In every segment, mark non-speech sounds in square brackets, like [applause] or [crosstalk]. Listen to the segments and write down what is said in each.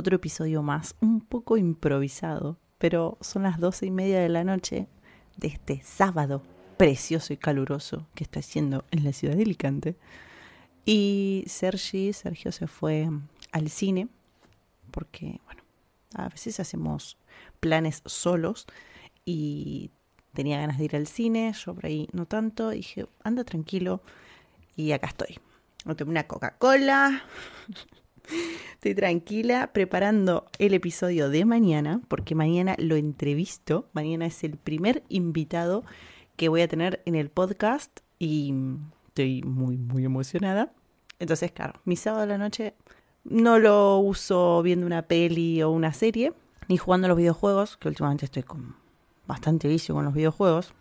otro episodio más, un poco improvisado, pero son las doce y media de la noche de este sábado precioso y caluroso que está haciendo en la ciudad de Alicante. Y Sergi, Sergio se fue al cine, porque, bueno, a veces hacemos planes solos y tenía ganas de ir al cine, yo por ahí no tanto, dije, anda tranquilo y acá estoy. No tomé una Coca-Cola, estoy tranquila preparando el episodio de mañana, porque mañana lo entrevisto, mañana es el primer invitado que voy a tener en el podcast y estoy muy, muy emocionada. Entonces, claro, mi sábado de la noche no lo uso viendo una peli o una serie, ni jugando los videojuegos, que últimamente estoy con bastante vicio con los videojuegos,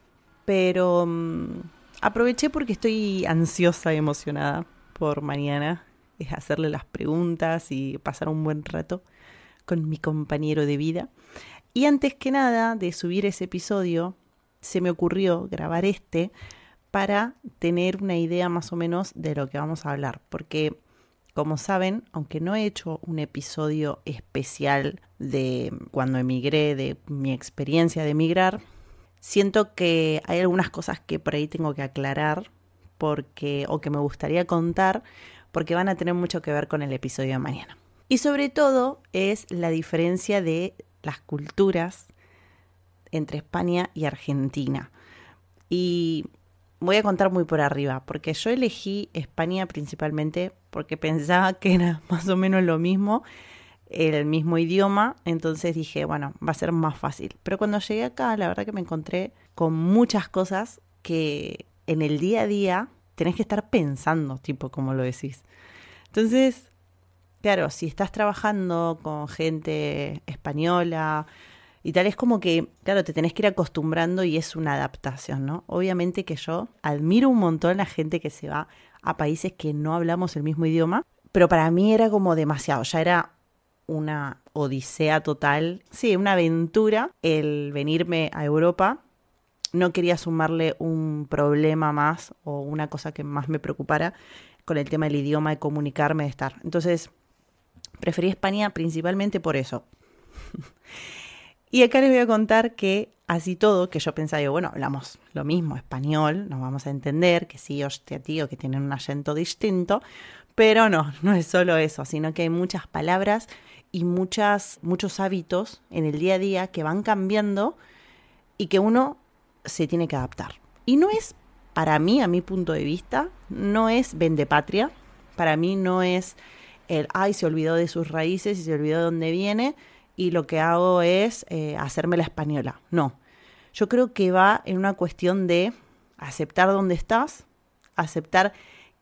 pero mm, aproveché porque estoy ansiosa y emocionada por mañana, es hacerle las preguntas y pasar un buen rato con mi compañero de vida. Y antes que nada de subir ese episodio, se me ocurrió grabar este para tener una idea más o menos de lo que vamos a hablar, porque como saben, aunque no he hecho un episodio especial de cuando emigré, de mi experiencia de emigrar, siento que hay algunas cosas que por ahí tengo que aclarar porque o que me gustaría contar porque van a tener mucho que ver con el episodio de mañana. Y sobre todo es la diferencia de las culturas entre España y Argentina. Y voy a contar muy por arriba, porque yo elegí España principalmente porque pensaba que era [laughs] más o menos lo mismo, el mismo idioma, entonces dije, bueno, va a ser más fácil. Pero cuando llegué acá, la verdad que me encontré con muchas cosas que en el día a día tenés que estar pensando, tipo como lo decís. Entonces, claro, si estás trabajando con gente española, y tal es como que, claro, te tenés que ir acostumbrando y es una adaptación, ¿no? Obviamente que yo admiro un montón a la gente que se va a países que no hablamos el mismo idioma, pero para mí era como demasiado, ya era una odisea total, sí, una aventura el venirme a Europa. No quería sumarle un problema más o una cosa que más me preocupara con el tema del idioma, de comunicarme, de estar. Entonces, preferí España principalmente por eso. [laughs] Y acá les voy a contar que así todo, que yo pensaba, yo, bueno, hablamos lo mismo, español, nos vamos a entender, que sí, hostia, tío, que tienen un acento distinto, pero no, [laughs] no es solo eso, sino que hay muchas palabras y muchas, muchos hábitos en el día a día que van cambiando y que uno se tiene que adaptar. Y no es, para mí, a mi punto de vista, no es patria, para mí no es el, ay, se olvidó de sus raíces y se olvidó de dónde viene, y lo que hago es eh, hacerme la española. No, yo creo que va en una cuestión de aceptar dónde estás, aceptar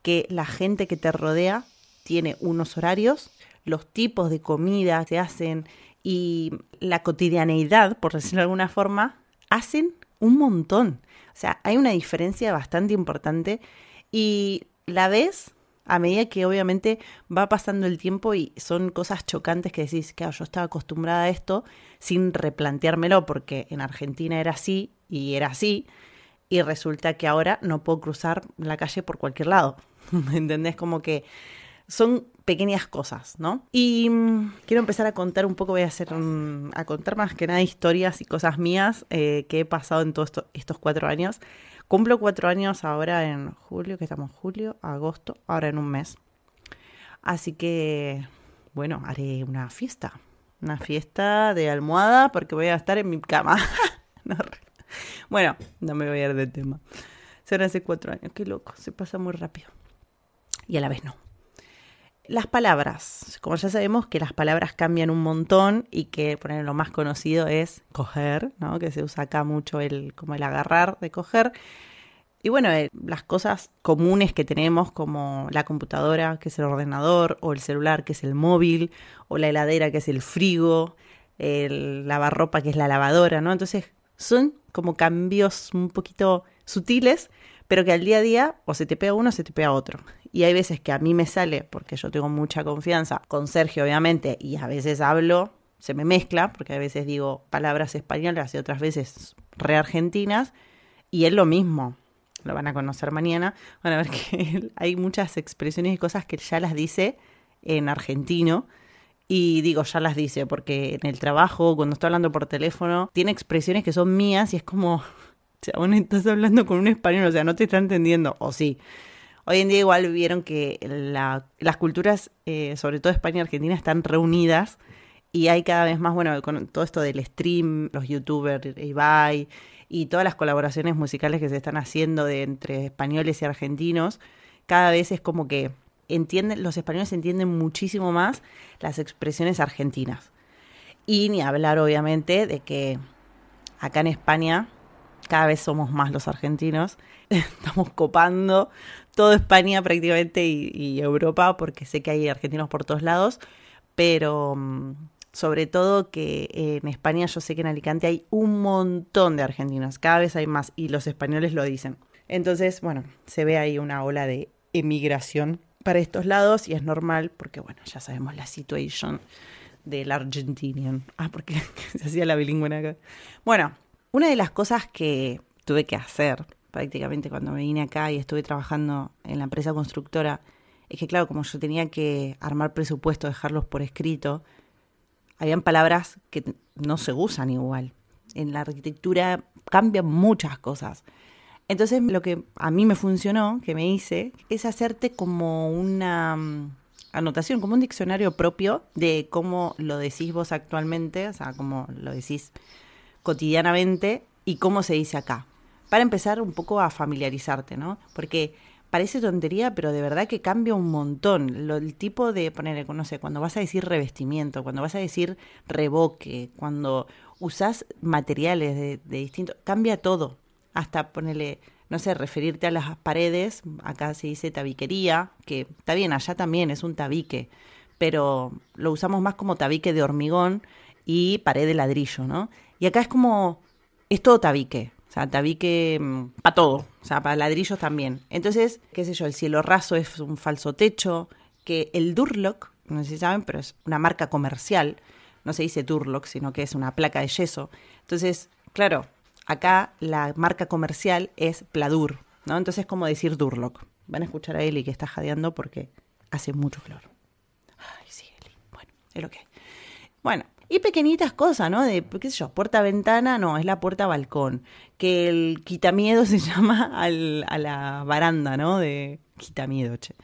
que la gente que te rodea tiene unos horarios, los tipos de comida que hacen y la cotidianeidad, por decirlo de alguna forma, hacen un montón. O sea, hay una diferencia bastante importante y la ves a medida que obviamente va pasando el tiempo y son cosas chocantes que decís, claro, yo estaba acostumbrada a esto sin replanteármelo porque en Argentina era así y era así y resulta que ahora no puedo cruzar la calle por cualquier lado. ¿Me [laughs] entendés? Como que son pequeñas cosas, ¿no? Y mm, quiero empezar a contar un poco, voy a hacer, a contar más que nada historias y cosas mías eh, que he pasado en todos estos cuatro años. Cumplo cuatro años ahora en julio, que estamos julio, agosto, ahora en un mes. Así que, bueno, haré una fiesta. Una fiesta de almohada porque voy a estar en mi cama. [laughs] bueno, no me voy a ir del tema. Será hace cuatro años, qué loco, se pasa muy rápido. Y a la vez no. Las palabras, como ya sabemos que las palabras cambian un montón y que poner lo más conocido es coger, ¿no? que se usa acá mucho el como el agarrar de coger. Y bueno, eh, las cosas comunes que tenemos como la computadora, que es el ordenador, o el celular, que es el móvil, o la heladera, que es el frigo, el lavarropa, que es la lavadora, ¿no? Entonces, son como cambios un poquito sutiles, pero que al día a día o se te pega uno o se te pega otro. Y hay veces que a mí me sale, porque yo tengo mucha confianza con Sergio, obviamente, y a veces hablo, se me mezcla, porque a veces digo palabras españolas y otras veces re argentinas, y es lo mismo. Lo van a conocer mañana. Van a ver que [laughs] hay muchas expresiones y cosas que ya las dice en argentino Y digo, ya las dice, porque en el trabajo, cuando estoy hablando por teléfono, tiene expresiones que son mías y es como, aún estás hablando con un español, o sea, no te está entendiendo, o sí. Hoy en día igual vieron que las culturas, eh, sobre todo España y Argentina, están reunidas y hay cada vez más, bueno, con todo esto del stream, los youtubers, Ibai y todas las colaboraciones musicales que se están haciendo de entre españoles y argentinos, cada vez es como que entienden, los españoles entienden muchísimo más las expresiones argentinas. Y ni hablar, obviamente, de que acá en España cada vez somos más los argentinos. [laughs] Estamos copando toda España prácticamente y, Europa, porque sé que hay argentinos por todos lados, pero mm, sobre todo que en España yo sé que en Alicante hay un montón de argentinos, cada vez hay más y los españoles lo dicen. Entonces, bueno, se ve ahí una ola de emigración para estos lados y es normal porque, bueno, ya sabemos la situación del Argentinian. Ah, porque [laughs] se hacía la bilingüe acá. Bueno, una de las cosas que tuve que hacer prácticamente cuando me vine acá y estuve trabajando en la empresa constructora es que, claro, como yo tenía que armar presupuesto, dejarlos por escrito, habían palabras que no se usan igual. En la arquitectura cambian muchas cosas. Entonces lo que a mí me funcionó, que me hice, es hacerte como una mm, anotación, como un diccionario propio de cómo lo decís vos actualmente, o sea, cómo lo decís cotidianamente y cómo se dice acá. Para empezar un poco a familiarizarte, ¿no? Porque parece tontería, pero de verdad que cambia un montón. Lo, el tipo de poner, no sé, cuando vas a decir revestimiento, cuando vas a decir revoque, cuando usás materiales de, de distintos, cambia todo hasta ponerle, no sé, referirte a las paredes, acá se dice tabiquería, que está bien, allá también es un tabique, pero lo usamos más como tabique de hormigón y pared de ladrillo, ¿no? Y acá es como, es todo tabique, o sea, tabique mm, para todo, o sea, para ladrillos también. Entonces, qué sé yo, el cielo raso es un falso techo, que el Durlock, no sé si saben, pero es una marca comercial, no se dice Durlock, sino que es una placa de yeso. Entonces, claro, Acá la marca comercial es Pladur, ¿no? Entonces es como decir Durlock. Van a escuchar a Eli que está jadeando porque hace mucho calor. Ay, sí, Eli. Bueno, es lo que hay. Bueno, y pequeñitas cosas, ¿no? De, qué sé yo, puerta-ventana, no, es la puerta-balcón. Que el quitamiedo [laughs] se llama a la baranda, ¿no? De quitamiedo, che.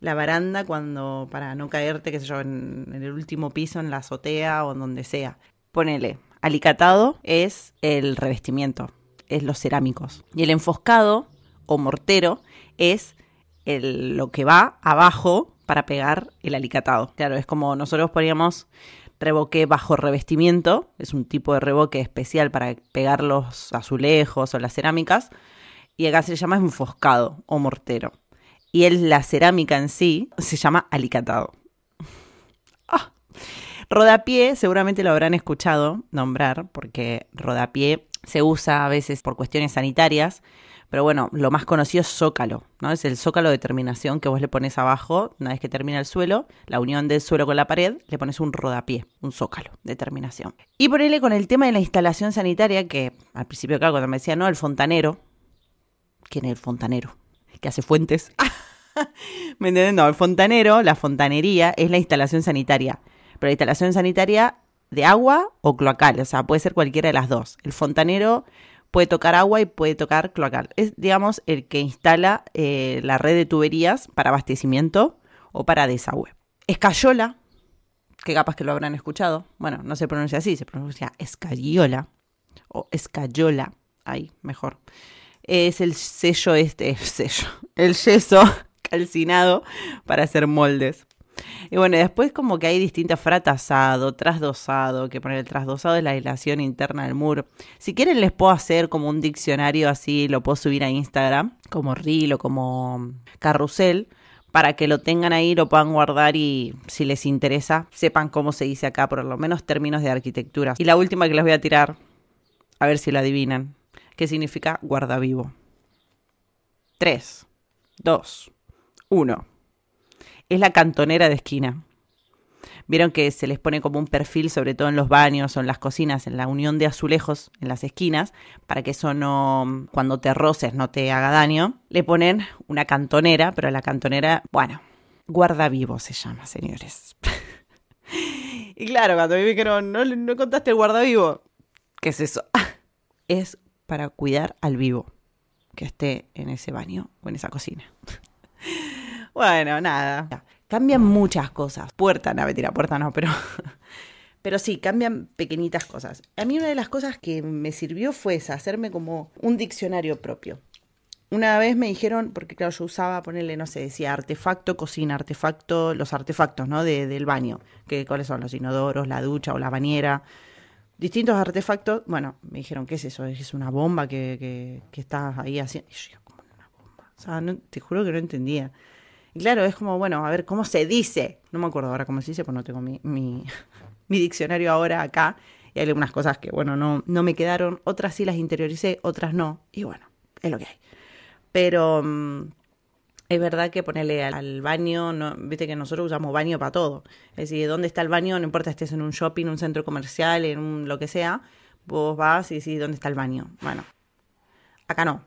La baranda cuando, para no caerte, qué sé yo, en, en el último piso, en la azotea o en donde sea. Ponele, Alicatado es el revestimiento, es los cerámicos. Y el enfoscado o mortero es lo que va abajo para pegar el alicatado. Claro, es como nosotros poníamos revoque bajo revestimiento, es un tipo de revoque especial para pegar los azulejos o las cerámicas, y acá se llama enfoscado o mortero. Y el, la cerámica en sí se llama alicatado. [laughs] Ah. Rodapié, seguramente lo habrán escuchado nombrar, porque rodapié se usa a veces por cuestiones sanitarias, pero bueno, lo más conocido es zócalo, ¿no? Es el zócalo de terminación que vos le pones abajo, una vez que termina el suelo, la unión del suelo con la pared, le pones un rodapié, un zócalo de terminación. Y ponele con el tema de la instalación sanitaria, que al principio, claro, cuando me decía, no, el fontanero, ¿quién es el fontanero? Que hace fuentes. [laughs] ¿Me entienden? No, el fontanero, la fontanería, es la instalación sanitaria pero la instalación sanitaria de agua o cloacal, o sea, puede ser cualquiera de las dos. El fontanero puede tocar agua y puede tocar cloacal. Es, digamos, el que instala eh, la red de tuberías para abastecimiento o para desagüe. Escayola, que capaz que lo habrán escuchado, bueno, no se pronuncia así, se pronuncia escayola o escayola, ahí, mejor. Es el sello este, [laughs] el sello, el yeso calcinado para hacer moldes. Y bueno, después como que hay distintas fratasado, trasdosado, que poner el trasdosado es la aislación interna del muro. Si quieren les puedo hacer como un diccionario así, lo puedo subir a Instagram, como reel o como carrusel, para que lo tengan ahí, lo puedan guardar y si les interesa, sepan cómo se dice acá, por lo menos términos de arquitectura. Y la última que les voy a tirar, a ver si la adivinan, ¿qué significa guarda vivo? 3, 2, 1 es la cantonera de esquina. Vieron que se les pone como un perfil, sobre todo en los baños o en las cocinas, en la unión de azulejos en las esquinas, para que eso no, cuando te roces, no te haga daño. Le ponen una cantonera, pero la cantonera, bueno, guarda vivo se llama, señores. [laughs] Y claro, cuando me dijeron, no, no contaste el guardavivo, ¿qué es eso? [laughs] es para cuidar al vivo que esté en ese baño o en esa cocina. Bueno, nada. Cambian muchas cosas. Puerta, no, mentira, puerta no, pero [laughs] pero sí, cambian pequeñitas cosas. A mí una de las cosas que me sirvió fue esa, hacerme como un diccionario propio. Una vez me dijeron, porque claro, yo usaba, ponerle, no sé, decía artefacto, cocina, artefacto, los artefactos, ¿no? De, del baño, que cuáles son los inodoros, la ducha o la bañera. Distintos artefactos, bueno, me dijeron, ¿qué es eso? Es una bomba que, que, que estás ahí haciendo. Y yo, como una bomba? O sea, te juro que no entendía. Claro, es como, bueno, a ver, ¿cómo se dice? No me acuerdo ahora cómo se dice, pues no tengo mi, [laughs] mi, diccionario ahora acá. Y hay algunas cosas que, bueno, no, no me quedaron. Otras sí las interioricé, otras no. Y bueno, es lo que hay. Pero mm, es verdad que ponerle al, baño, viste que nosotros usamos baño para todo. Es decir, ¿dónde está el baño? No importa estés en un shopping, un centro comercial, en un, lo que sea, vos vas y decís, ¿dónde está el baño? Bueno, acá no.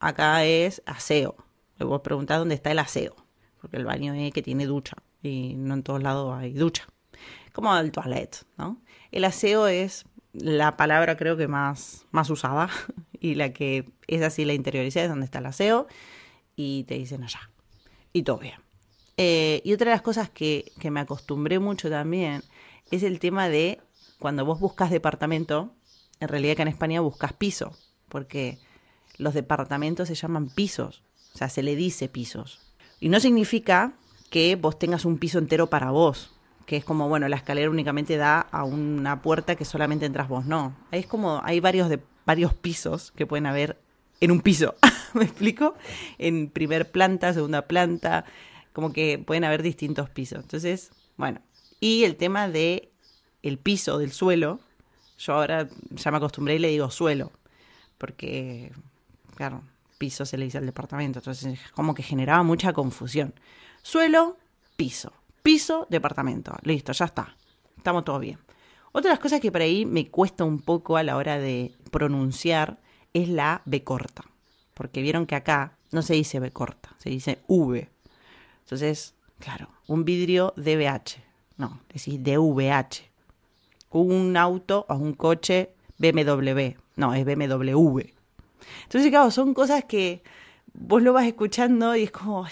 Acá es aseo. Vos preguntás dónde está el aseo. Porque el baño es que tiene ducha. Y no en todos lados hay ducha. Como el toilet, ¿no? El aseo es la palabra creo que más, más usada [laughs] y la que es así la interioricé, es donde está el aseo, y te dicen allá. Y todo bien. Eh, y otra de las cosas que, que me acostumbré mucho también es el tema de cuando vos buscas departamento, en realidad que en España buscas piso, porque los departamentos se llaman pisos, o sea, se le dice pisos. Y no significa que vos tengas un piso entero para vos, que es como, bueno, la escalera únicamente da a una puerta que solamente entras vos, no. Es como, hay varios de, varios pisos que pueden haber en un piso. [laughs] ¿Me explico? En primer planta, segunda planta, como que pueden haber distintos pisos. Entonces, bueno, y el tema de el piso del suelo, yo ahora ya me acostumbré y le digo suelo, porque, claro, piso se le dice al departamento, entonces como que generaba mucha confusión. Suelo, piso, piso, departamento, listo, ya está, estamos todos bien. Otra de las cosas que por ahí me cuesta un poco a la hora de pronunciar es la B corta. Porque vieron que acá no se dice B corta, se dice V. Entonces, claro, un vidrio DBH. No, decís DVH. Un auto o un coche BMW. No, es BMW. Entonces, claro, son cosas que vos lo vas escuchando y es como...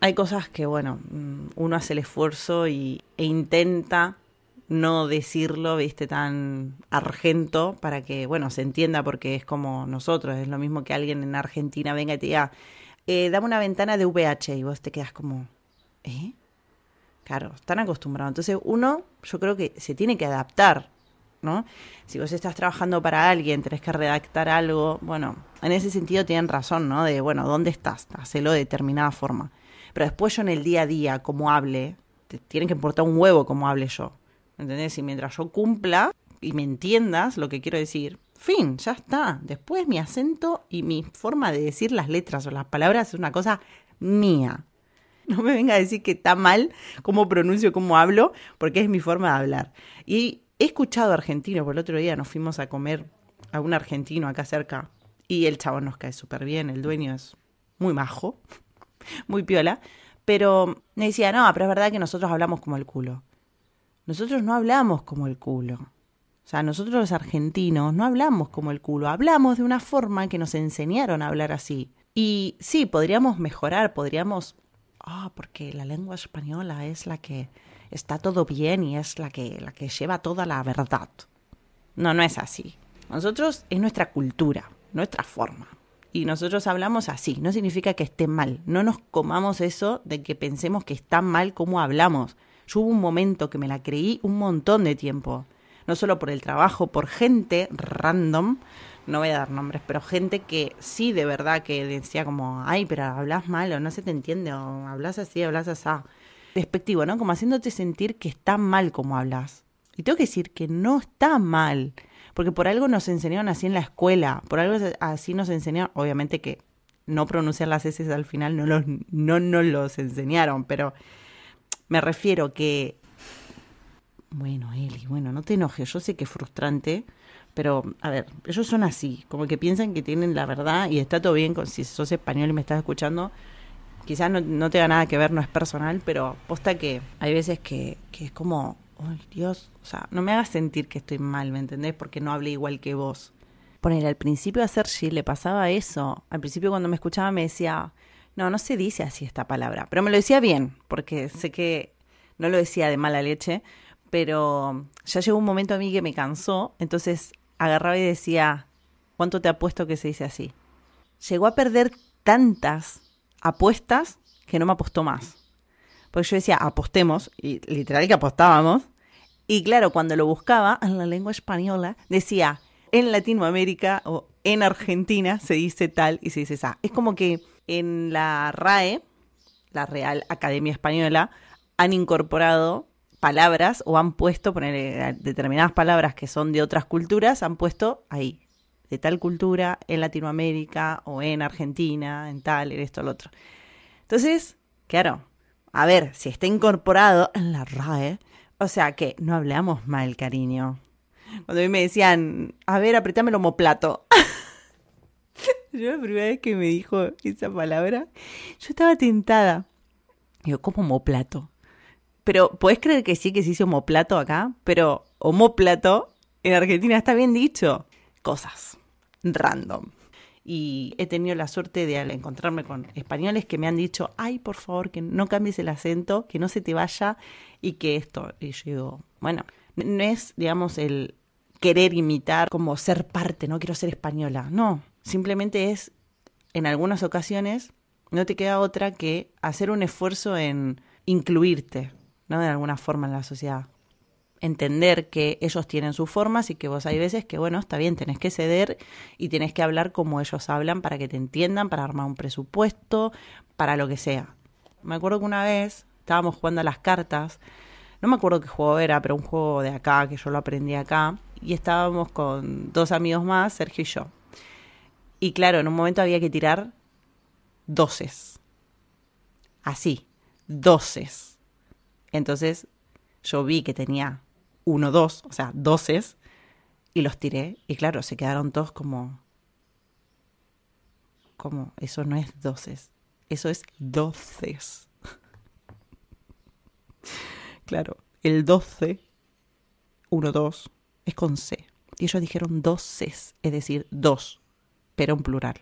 hay cosas que, bueno, mm, uno hace el esfuerzo y, e intenta no decirlo, viste, tan argento para que, bueno, se entienda porque es como nosotros, es lo mismo que alguien en Argentina venga y te diga, eh, dame una ventana de VH y vos te quedas como, ¿eh? Claro, están acostumbrados. Entonces uno, yo creo que se tiene que adaptar, Si vos estás trabajando para alguien, tenés que redactar algo, bueno, en ese sentido tienen razón, ¿no? De, bueno, ¿dónde estás? Hacelo de determinada forma. Pero después yo en el día a día, como hable, te tiene que importar un huevo como hable yo. ¿Entendés? Y mientras yo cumpla y me entiendas lo que quiero decir, fin, ya está. Después mi acento y mi forma de decir las letras o las palabras es una cosa mía. No me venga a decir que está mal cómo pronuncio, cómo hablo, porque es mi forma de hablar. Y he escuchado argentinos, por el otro día nos fuimos a comer a un argentino acá cerca y el chavo nos cae súper bien, el dueño es muy majo, [laughs] muy piola, pero me decía, no, pero es verdad que nosotros hablamos como el culo nosotros no hablamos como el culo. O sea, nosotros los argentinos no hablamos como el culo, hablamos de una forma que nos enseñaron a hablar así. Y sí, podríamos mejorar, podríamos... Ah, porque la lengua española es la que está todo bien y es la que, la que lleva toda la verdad. No, no es así. Nosotros es nuestra cultura, nuestra forma. Y nosotros hablamos así, no significa que esté mal. No nos comamos eso de que pensemos que está mal como hablamos. Yo hubo un momento que me la creí un montón de tiempo. No solo por el trabajo, por gente random, no voy a dar nombres, pero gente que sí de verdad que decía como, ay, pero hablas mal o no se te entiende o hablas así, hablas así. Despectivo, ¿no? Como haciéndote sentir que está mal como hablas. Y tengo que decir que no está mal, porque por algo nos enseñaron así en la escuela, por algo así nos enseñaron, obviamente que no pronunciar las S al final no los, no nos los enseñaron, pero me refiero que... Bueno, Eli, bueno, no te enojes, yo sé que es frustrante, pero a ver, ellos son así, como que piensan que tienen la verdad y está todo bien con, si sos español y me estás escuchando, quizás no, no tenga nada que ver, no es personal, pero posta que hay veces que, que es como, ay Dios, o sea, no me hagas sentir que estoy mal, ¿me entendés? Porque no hablé igual que vos. Poner al principio a Sergi le pasaba eso. Al principio cuando me escuchaba me decía, no, no se dice así esta palabra, pero me lo decía bien, porque sé que no lo decía de mala leche, pero ya llegó un momento a mí que me cansó, entonces agarraba y decía, ¿cuánto te apuesto que se dice así? Llegó a perder tantas apuestas que no me apostó más. Porque yo decía, apostemos, y literal que apostábamos. Y claro, cuando lo buscaba en la lengua española, decía, en Latinoamérica o en Argentina se dice tal y se dice esa. Es como que en la RAE, la Real Academia Española, han incorporado palabras o han puesto, poner determinadas palabras que son de otras culturas, han puesto ahí, de tal cultura, en Latinoamérica o en Argentina, en tal, en esto, lo otro. Entonces, claro, a ver, si está incorporado en la RAE, o sea que no hablamos mal, cariño. Cuando a mí me decían, a ver, apretame el homoplato. [laughs] yo la primera vez que me dijo esa palabra, yo estaba tentada. Digo, ¿cómo homoplato? Pero, ¿puedes creer que sí que se dice homoplato acá? Pero homoplato en Argentina está bien dicho. Cosas random. Y he tenido la suerte de al encontrarme con españoles que me han dicho, ay, por favor, que no cambies el acento, que no se te vaya y que esto. Y yo digo, bueno, no es, digamos, el querer imitar como ser parte, no quiero ser española. No, simplemente es, en algunas ocasiones, no te queda otra que hacer un esfuerzo en incluirte, ¿no? De alguna forma en la sociedad. Entender que ellos tienen sus formas y que vos hay veces que, bueno, está bien, tenés que ceder y tenés que hablar como ellos hablan para que te entiendan, para armar un presupuesto, para lo que sea. Me acuerdo que una vez estábamos jugando a las cartas, no me acuerdo qué juego era, pero un juego de acá, que yo lo aprendí acá, y estábamos con dos amigos más, Sergio y yo. Y claro, en un momento había que tirar doces. Así, doces. Entonces yo vi que tenía uno, dos, o sea, doces, y los tiré. Y claro, se quedaron todos como... Como, eso no es doces, eso es doces. [laughs] claro, el doce, uno, dos, es con C. Y ellos dijeron doces, es decir, dos, pero en plural.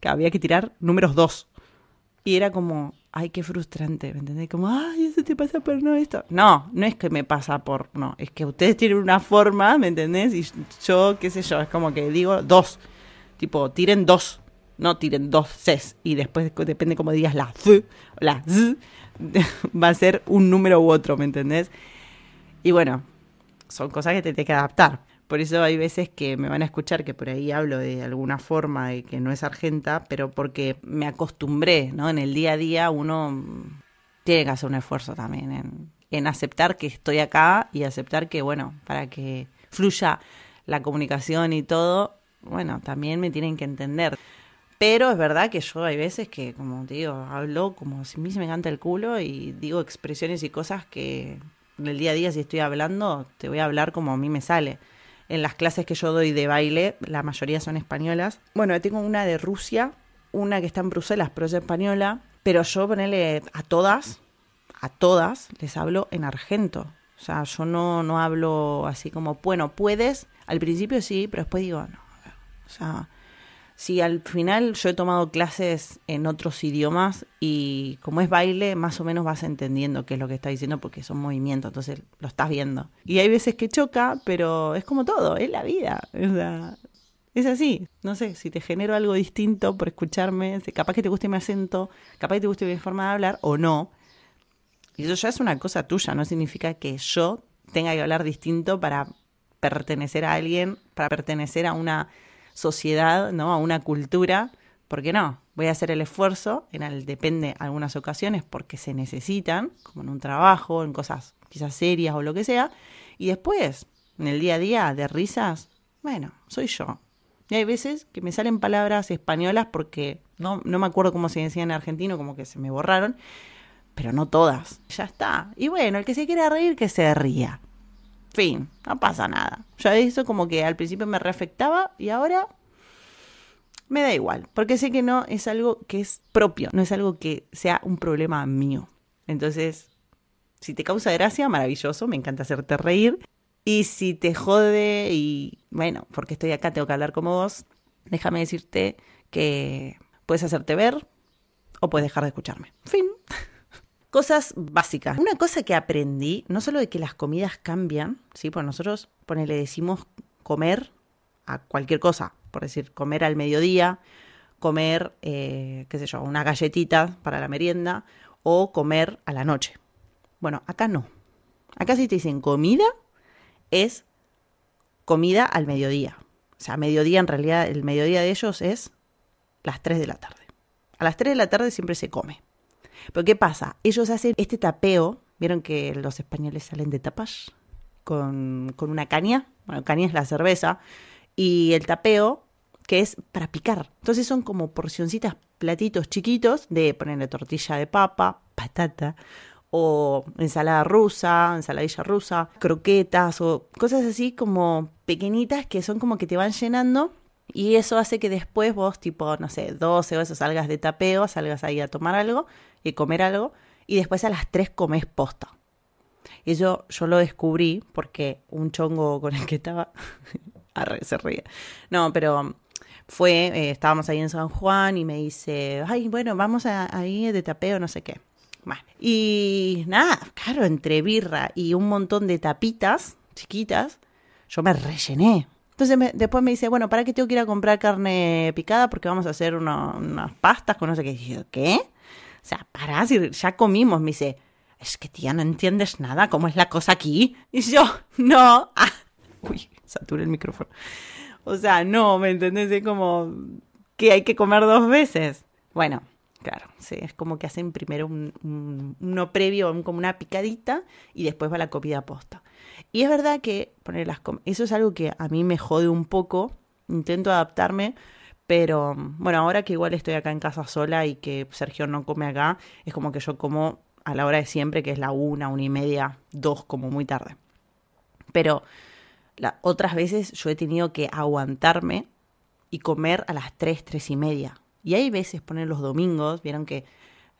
Que había que tirar números dos. Y era como, ay, qué frustrante, ¿me entendés? Como, ay, eso te pasa por no esto. No, no es que me pasa por, no, es que ustedes tienen una forma, ¿me entendés? Y yo, qué sé yo, es como que digo dos, tipo, tiren dos, no tiren dos Cs. Y después, depende cómo digas la Z, la Z, [laughs] va a ser un número u otro, ¿me entendés? Y bueno, son cosas que te tienes que adaptar. Por eso hay veces que me van a escuchar que por ahí hablo de alguna forma de que no es argenta, pero porque me acostumbré, ¿no? En el día a día uno tiene que hacer un esfuerzo también en, en aceptar que estoy acá y aceptar que, bueno, para que fluya la comunicación y todo, bueno, también me tienen que entender. Pero es verdad que yo hay veces que, como te digo, hablo como si a mí se me canta el culo y digo expresiones y cosas que en el día a día si estoy hablando, te voy a hablar como a mí me sale en las clases que yo doy de baile, la mayoría son españolas. Bueno, tengo una de Rusia, una que está en Bruselas, pero es española, pero yo ponerle a todas, a todas les hablo en argento. O sea, yo no, no hablo así como, bueno, puedes, al principio sí, pero después digo, no, o sea, Sí, al final yo he tomado clases en otros idiomas y como es baile, más o menos vas entendiendo qué es lo que está diciendo porque son movimientos, entonces lo estás viendo. Y hay veces que choca, pero es como todo, es la vida. O sea, es así. No sé, si te genero algo distinto por escucharme, capaz que te guste mi acento, capaz que te guste mi forma de hablar o no. Y eso ya es una cosa tuya, no significa que yo tenga que hablar distinto para pertenecer a alguien, para pertenecer a una sociedad, ¿no? A una cultura, ¿por qué no? Voy a hacer el esfuerzo, en el, depende algunas ocasiones porque se necesitan, como en un trabajo, en cosas quizás serias o lo que sea, y después, en el día a día de risas, bueno, soy yo. Y hay veces que me salen palabras españolas porque no, no me acuerdo cómo se decía en argentino, como que se me borraron, pero no todas. Ya está. Y bueno, el que se quiera reír, que se ría. Fin, no pasa nada. Ya eso como que al principio me reafectaba y ahora me da igual, porque sé que no es algo que es propio, no es algo que sea un problema mío. Entonces, Si te causa gracia, maravilloso, me encanta hacerte reír. Y si te jode y, bueno, porque estoy acá, tengo que hablar como vos, déjame decirte que puedes hacerte ver o puedes dejar de escucharme. Fin. Cosas básicas. Una cosa que aprendí, no solo de que las comidas cambian, ¿sí? Pues nosotros, ponele, decimos comer a cualquier cosa, por decir, comer al mediodía, comer, eh, qué sé yo, una galletita para la merienda o comer a la noche. Bueno, acá no. Acá si te dicen comida, es comida al mediodía. O sea, mediodía en realidad, el mediodía de ellos es las 3 de la tarde. A las 3 de la tarde siempre se come. Pero ¿qué pasa? Ellos hacen este tapeo, vieron que los españoles salen de tapas con, con una caña, bueno, caña es la cerveza, y el tapeo que es para picar. Entonces son como porcioncitas, platitos chiquitos de ponerle tortilla de papa, patata, o ensalada rusa, ensaladilla rusa, croquetas o cosas así como pequeñitas que son como que te van llenando y eso hace que después vos tipo, no sé, 12 o eso salgas de tapeo, salgas ahí a tomar algo y comer algo y después a las 3 comes posta. Y yo, yo lo descubrí porque un chongo con el que estaba, [laughs] se ríe. No, pero fue, eh, estábamos ahí en San Juan y me dice, ay, bueno, vamos a, ahí de tapeo, no sé qué. y nada, claro, entre birra y un montón de tapitas chiquitas, yo me rellené. Entonces después me dice, bueno, ¿para qué tengo que ir a comprar carne picada? Porque vamos a hacer unas pastas con no sé qué. Y yo, ¿qué? O sea, pará, si ya comimos. Me dice, es que tía, no entiendes nada, ¿cómo es la cosa aquí? Y yo, no. Ah, uy, saturé el micrófono. O sea, no, ¿me entendés? Es como que hay que comer dos veces. Bueno, claro, sí, es como que hacen primero un, uno previo, como una picadita, y después va la comida posta. Y es verdad que poner las eso es algo que a mí me jode un poco, intento adaptarme, pero bueno, ahora que igual estoy acá en casa sola y que Sergio no come acá, es como que yo como a la hora de siempre, que es la una, una y media, dos, como muy tarde. Pero otras veces yo he tenido que aguantarme y comer a las tres, tres y media. Y hay veces, poner los domingos, vieron que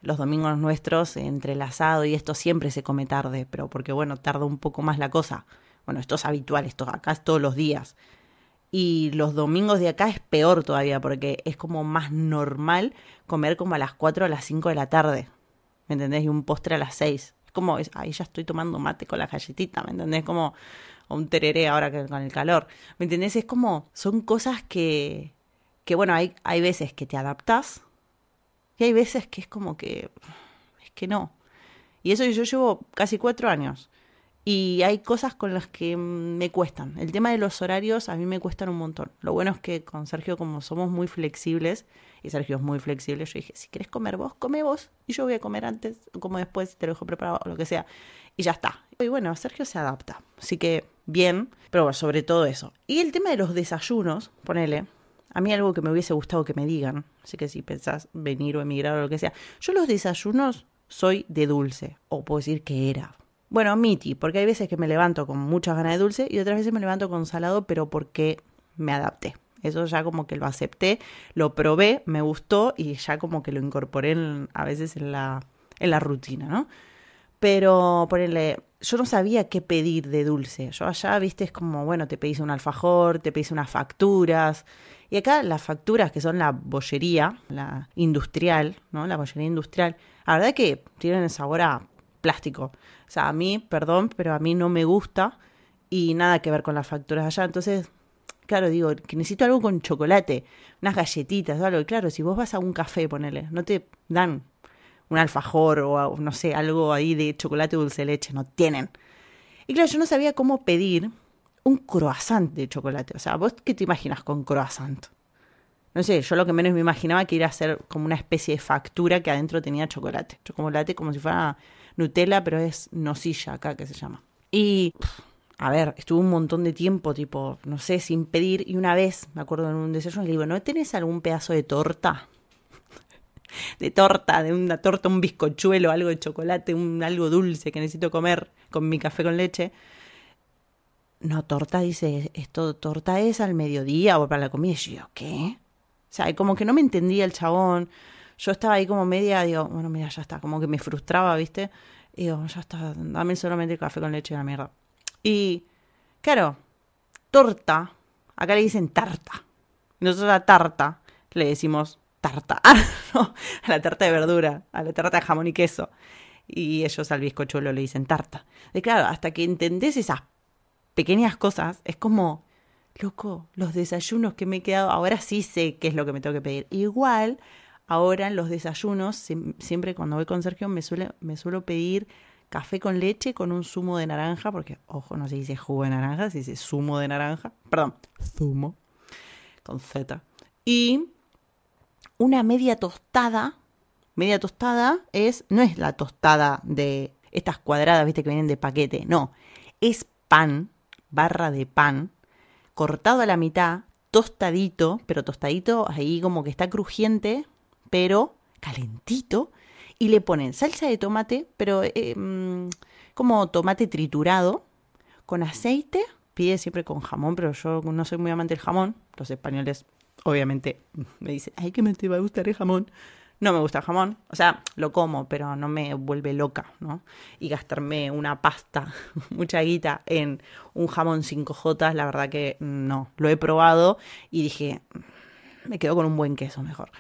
los domingos nuestros, entre el asado y esto siempre se come tarde, pero porque bueno, tarda un poco más la cosa. Bueno, esto es habitual, esto acá es todos los días. Y los domingos de acá es peor todavía, porque es como más normal comer como a las 4 o a las 5 de la tarde. ¿Me entendés? Y un postre a las 6. Es como, ahí ya estoy tomando mate con la galletita, ¿me entendés? Como un tereré ahora que con el calor. ¿Me entendés? Es como, son cosas que, que bueno, hay, hay veces que te adaptas y hay veces que es como que, es que no. Y eso yo llevo casi cuatro años. Y hay cosas con las que me cuestan. El tema de los horarios a mí me cuestan un montón. Lo bueno es que con Sergio, como somos muy flexibles, y Sergio es muy flexible, yo dije, si quieres comer vos, come vos. Y yo voy a comer antes, como después, te lo dejo preparado, o lo que sea. Y ya está. Y bueno, Sergio se adapta. Así que bien, pero sobre todo eso. Y el tema de los desayunos, ponele, a mí algo que me hubiese gustado que me digan, así que si pensás venir o emigrar o lo que sea, yo los desayunos soy de dulce, o puedo decir que era. Bueno, miti, porque hay veces que me levanto con muchas ganas de dulce y otras veces me levanto con salado, pero porque me adapté. Eso ya como que lo acepté, lo probé, me gustó y ya como que lo incorporé a veces en la, en la rutina, ¿no? Pero ponerle, yo no sabía qué pedir de dulce. Yo allá, viste, es como, bueno, te pedís un alfajor, te pedís unas facturas. Y acá las facturas, que son la bollería, la industrial, ¿no? La bollería industrial, la verdad que tienen el sabor a plástico. O sea, a mí, perdón, pero a mí no me gusta y nada que ver con las facturas allá. Entonces, claro, digo, que necesito algo con chocolate, unas galletitas o algo. Y claro, si vos vas a un café, ponele, no te dan un alfajor o no sé, algo ahí de chocolate dulce de leche, no tienen. Y claro, yo no sabía cómo pedir un croissant de chocolate. O sea, ¿vos qué te imaginas con croissant? No sé, yo lo que menos me imaginaba que iba a ser como una especie de factura que adentro tenía chocolate. Chocolate como si fuera Nutella, pero es nocilla acá que se llama. Y, a ver, estuve un montón de tiempo, tipo, no sé, sin pedir. Y una vez, me acuerdo en un desayuno, le digo, ¿no tenés algún pedazo de torta? [laughs] de torta, de una torta, un bizcochuelo, algo de chocolate, un, algo dulce que necesito comer con mi café con leche. No, torta, dice, esto, torta es al mediodía o para la comida. Y yo, ¿qué? O sea, como que no me entendía el chabón. Yo estaba ahí como media, digo, bueno, mira, ya está, como que me frustraba, ¿viste? Y digo, ya está, dame solamente el café con leche de la mierda. Y, claro, torta, acá le dicen tarta. Nosotros a tarta le decimos tarta. [laughs] a la tarta de verdura, a la tarta de jamón y queso. Y ellos al bizcochuelo le dicen tarta. Y claro, hasta que entendés esas pequeñas cosas, es como, loco, los desayunos que me he quedado, ahora sí sé qué es lo que me tengo que pedir. Igual, ahora en los desayunos, siempre cuando voy con Sergio me, suele, me suelo pedir café con leche con un zumo de naranja, porque, ojo, no se dice jugo de naranja, se dice zumo de naranja, perdón, zumo, con Z. Y una media tostada, media tostada es, no es la tostada de estas cuadradas, viste, que vienen de paquete, no, es pan, barra de pan, cortado a la mitad, tostadito, pero tostadito ahí como que está crujiente, pero calentito, y le ponen salsa de tomate, pero eh, mm, como tomate triturado, con aceite, pide siempre con jamón, pero yo no soy muy amante del jamón, los españoles obviamente me dicen, ay, que me te va a gustar el jamón. No me gusta el jamón, o sea, lo como, pero no me vuelve loca, ¿no? Y gastarme una pasta, [laughs] mucha guita en un jamón 5J, la verdad que no, lo he probado y dije, me quedo con un buen queso mejor.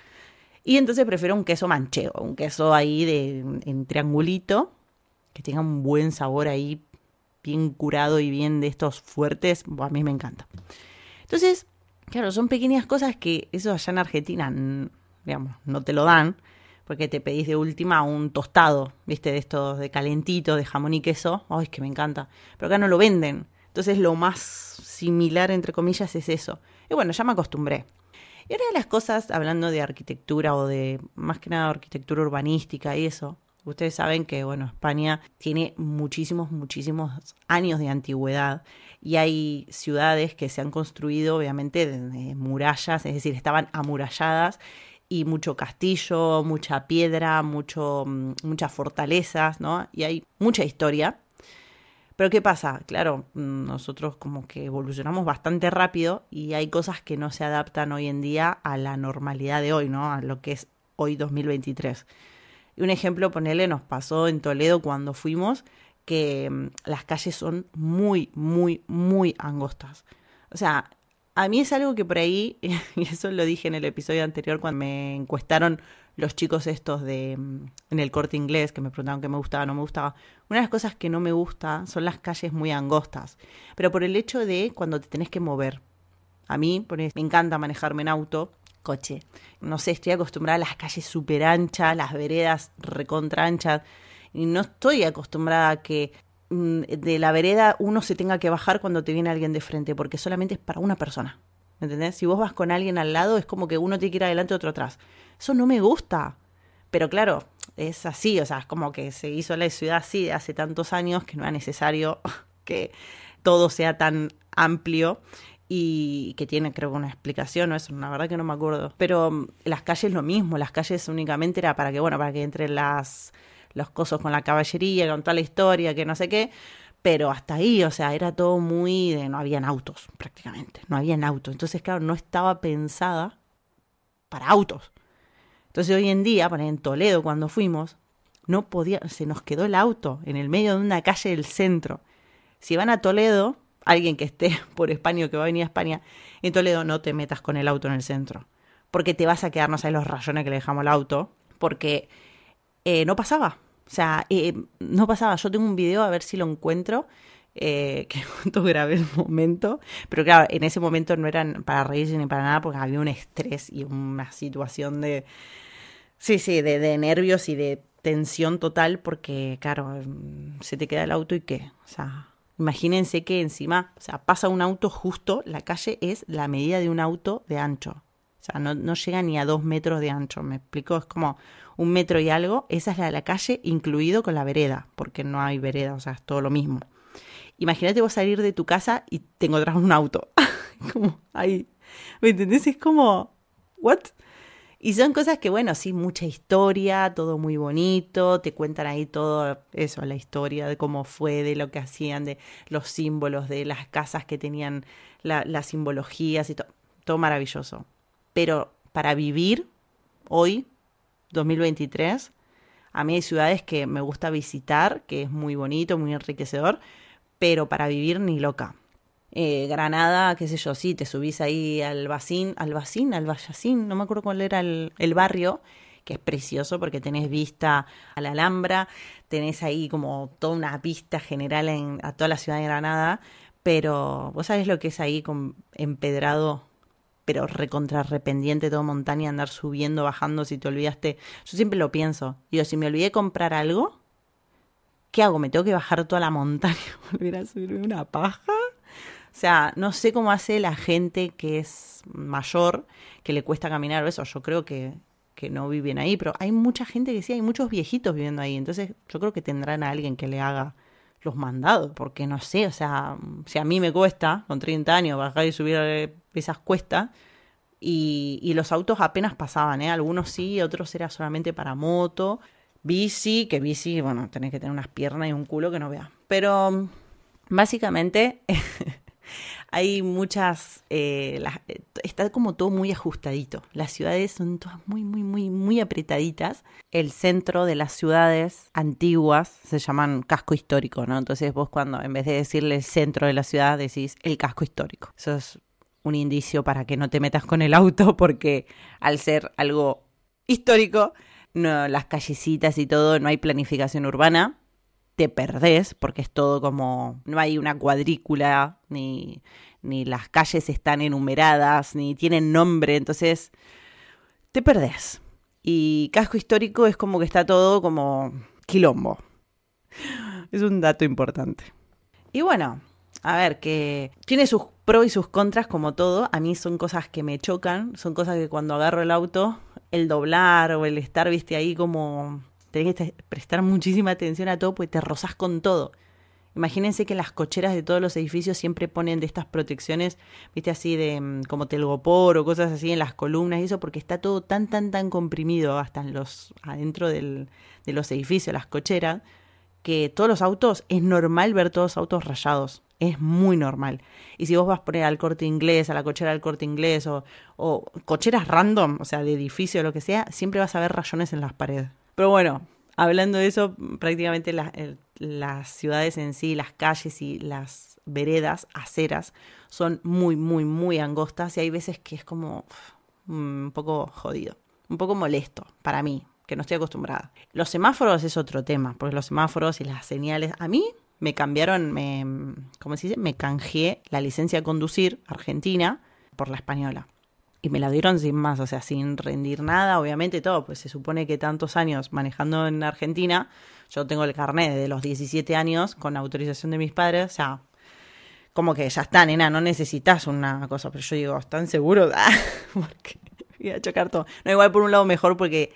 Y entonces prefiero un queso manchego, un queso ahí de, en triangulito, que tenga un buen sabor ahí, bien curado y bien de estos fuertes. a mí me encanta. Entonces, claro, son pequeñas cosas que eso allá en Argentina, digamos, no te lo dan, porque te pedís de última un tostado, viste, de estos de calentito, de jamón y queso. Ay, es que me encanta. Pero acá no lo venden. Entonces lo más similar, entre comillas, es eso. Y bueno, ya me acostumbré. Y una de las cosas, hablando de arquitectura o de más que nada arquitectura urbanística y eso, ustedes saben que, bueno, España tiene muchísimos, muchísimos años de antigüedad y hay ciudades que se han construido, obviamente, de, murallas, es decir, estaban amuralladas y mucho castillo, mucha piedra, mucho, mm, muchas fortalezas, ¿no? Y hay mucha historia. Pero ¿qué pasa? Claro, mm, nosotros como que evolucionamos bastante rápido y hay cosas que no se adaptan hoy en día a la normalidad de hoy, ¿no? A lo que es hoy 2023. Y un ejemplo, ponele, nos pasó en Toledo cuando fuimos, que mm, las calles son muy, muy, muy angostas. O sea, a mí es algo que por ahí, [laughs] y eso lo dije en el episodio anterior cuando me encuestaron los chicos estos de mm, en el corte inglés que me preguntaban qué me gustaba o no me gustaba. Una de las cosas que no me gusta son las calles muy angostas, pero por el hecho de cuando te tenés que mover. A mí me encanta manejarme en auto, coche. No sé, estoy acostumbrada a las calles súper anchas, las veredas recontra anchas, y no estoy acostumbrada a que de la vereda uno se tenga que bajar cuando te viene alguien de frente, porque solamente es para una persona. ¿Me entendés? Si vos vas con alguien al lado, es como que uno tiene que ir adelante otro atrás. Eso no me gusta. Pero claro, es así, o sea, es como que se hizo la ciudad así hace tantos años que no era necesario [laughs] que todo sea tan amplio y que tiene creo que una explicación, ¿no? Eso, la verdad que no me acuerdo. Pero mm, las calles lo mismo, las calles únicamente era para que, bueno, para que entren las, los cosos con la caballería, con toda la historia, que no sé qué, pero hasta ahí, o sea, era todo muy de, no habían autos prácticamente, no habían autos. Entonces, claro, no estaba pensada para autos. Entonces hoy en día, en Toledo cuando fuimos, no podía, se nos quedó el auto en el medio de una calle del centro. Si van a Toledo, alguien que esté [laughs] por España o que va a venir a España, en Toledo no te metas con el auto en el centro, porque te vas a quedar, no sabes los rayones que le dejamos al auto, porque eh, no pasaba. O sea, eh, no pasaba. Yo tengo un video, a ver si lo encuentro, eh, que [laughs] justo grabé el momento, pero claro, en ese momento no eran para reírse ni para nada, porque había un estrés y una situación de, Sí, sí, de, de nervios y de tensión total porque, claro, mm, se te queda el auto y qué. O sea, imagínense que encima, o sea, pasa un auto justo, la calle es la medida de un auto de ancho. No llega ni a dos metros de ancho, me explico, es como un metro y algo. Esa es la de la calle, incluido con la vereda, porque no hay vereda, o sea, es todo lo mismo. Imagínate vos salir de tu casa y te encontrás un auto. [laughs] como ahí. ¿Me entendés? Es como, ¿what? Y son cosas que, bueno, sí, mucha historia, todo muy bonito, te cuentan ahí todo eso, la historia de cómo fue, de lo que hacían, de los símbolos, de las casas que tenían las simbologías y todo, todo maravilloso. Pero para vivir hoy, 2023, A mí hay ciudades que me gusta visitar, que es muy bonito, muy enriquecedor, pero para vivir ni loca. Eh, Granada, qué sé yo, sí, te subís ahí al Bacín, al Bacín, al Vallacín, no me acuerdo cuál era el, el barrio, que es precioso porque tenés vista a la Alhambra, tenés ahí como toda una vista general en, a toda la ciudad de Granada, pero vos sabés lo que es ahí con empedrado pero recontrarrependiente, todo montaña, andar subiendo, bajando, si te olvidaste. Yo siempre lo pienso. Digo, si me olvidé comprar algo, ¿qué hago? ¿Me tengo que bajar toda la montaña? ¿Volver a subirme una paja? O sea, no sé cómo hace la gente que es mayor, que le cuesta caminar o eso. Yo creo que, que no viven ahí, pero hay mucha gente que sí, hay muchos viejitos viviendo ahí. Entonces, yo creo que tendrán a alguien que le haga los mandados, porque no sé, o sea, si a mí me cuesta con 30 años bajar y subir eh, esas cuestas, y, y los autos apenas pasaban, ¿eh? algunos sí, otros era solamente para moto, bici, que bici, bueno, tenés que tener unas piernas y un culo que no veas. Pero básicamente [laughs] hay muchas, eh, eh, está como todo muy ajustadito. Las ciudades son todas muy, muy, muy, muy apretaditas. El centro de las ciudades antiguas se llaman casco histórico, ¿no? Entonces vos cuando en vez de decirle el centro de la ciudad decís el casco histórico. Eso es un indicio para que no te metas con el auto [laughs] porque al ser algo histórico, no, las callecitas y todo, no hay planificación urbana te perdés porque es todo como, no hay una cuadrícula, ni, ni las calles están enumeradas, ni tienen nombre, entonces te perdés. Y casco histórico es como que está todo como quilombo. Es un dato importante. Y bueno, a ver, que tiene sus pros y sus contras como todo. A mí son cosas que me chocan, son cosas que cuando agarro el auto, el doblar o el estar, viste, ahí como tenés que prestar muchísima atención a todo porque te rozás con todo. Imagínense que las cocheras de todos los edificios siempre ponen de estas protecciones, viste, así de mm, como telgopor o cosas así en las columnas y eso, porque está todo tan, tan, tan comprimido hasta los, adentro del, de los edificios, las cocheras, que todos los autos, es normal ver todos los autos rayados. Es muy normal. Y si vos vas a poner al corte inglés, a la cochera del corte inglés, o, o cocheras random, o sea, de edificio o lo que sea, siempre vas a ver rayones en las paredes. Pero bueno, hablando de eso, prácticamente las ciudades en sí, las calles y las veredas, aceras, son muy, muy, muy angostas y hay veces que es como un poco jodido, un poco molesto para mí, que no estoy acostumbrada. Los semáforos es otro tema, porque los semáforos y las señales, a mí me cambiaron, me, ¿cómo se dice? Me canjeé la licencia de conducir argentina por la española y me la dieron sin más, o sea, sin rendir nada, obviamente todo, pues se supone que tantos años manejando en Argentina, yo tengo el carnet de los 17 años con autorización de mis padres, o sea, como que ya está, nena, no necesitas una cosa, pero yo digo, ¿están seguros? [laughs] Ah, porque voy a chocar todo. No, igual por un lado mejor porque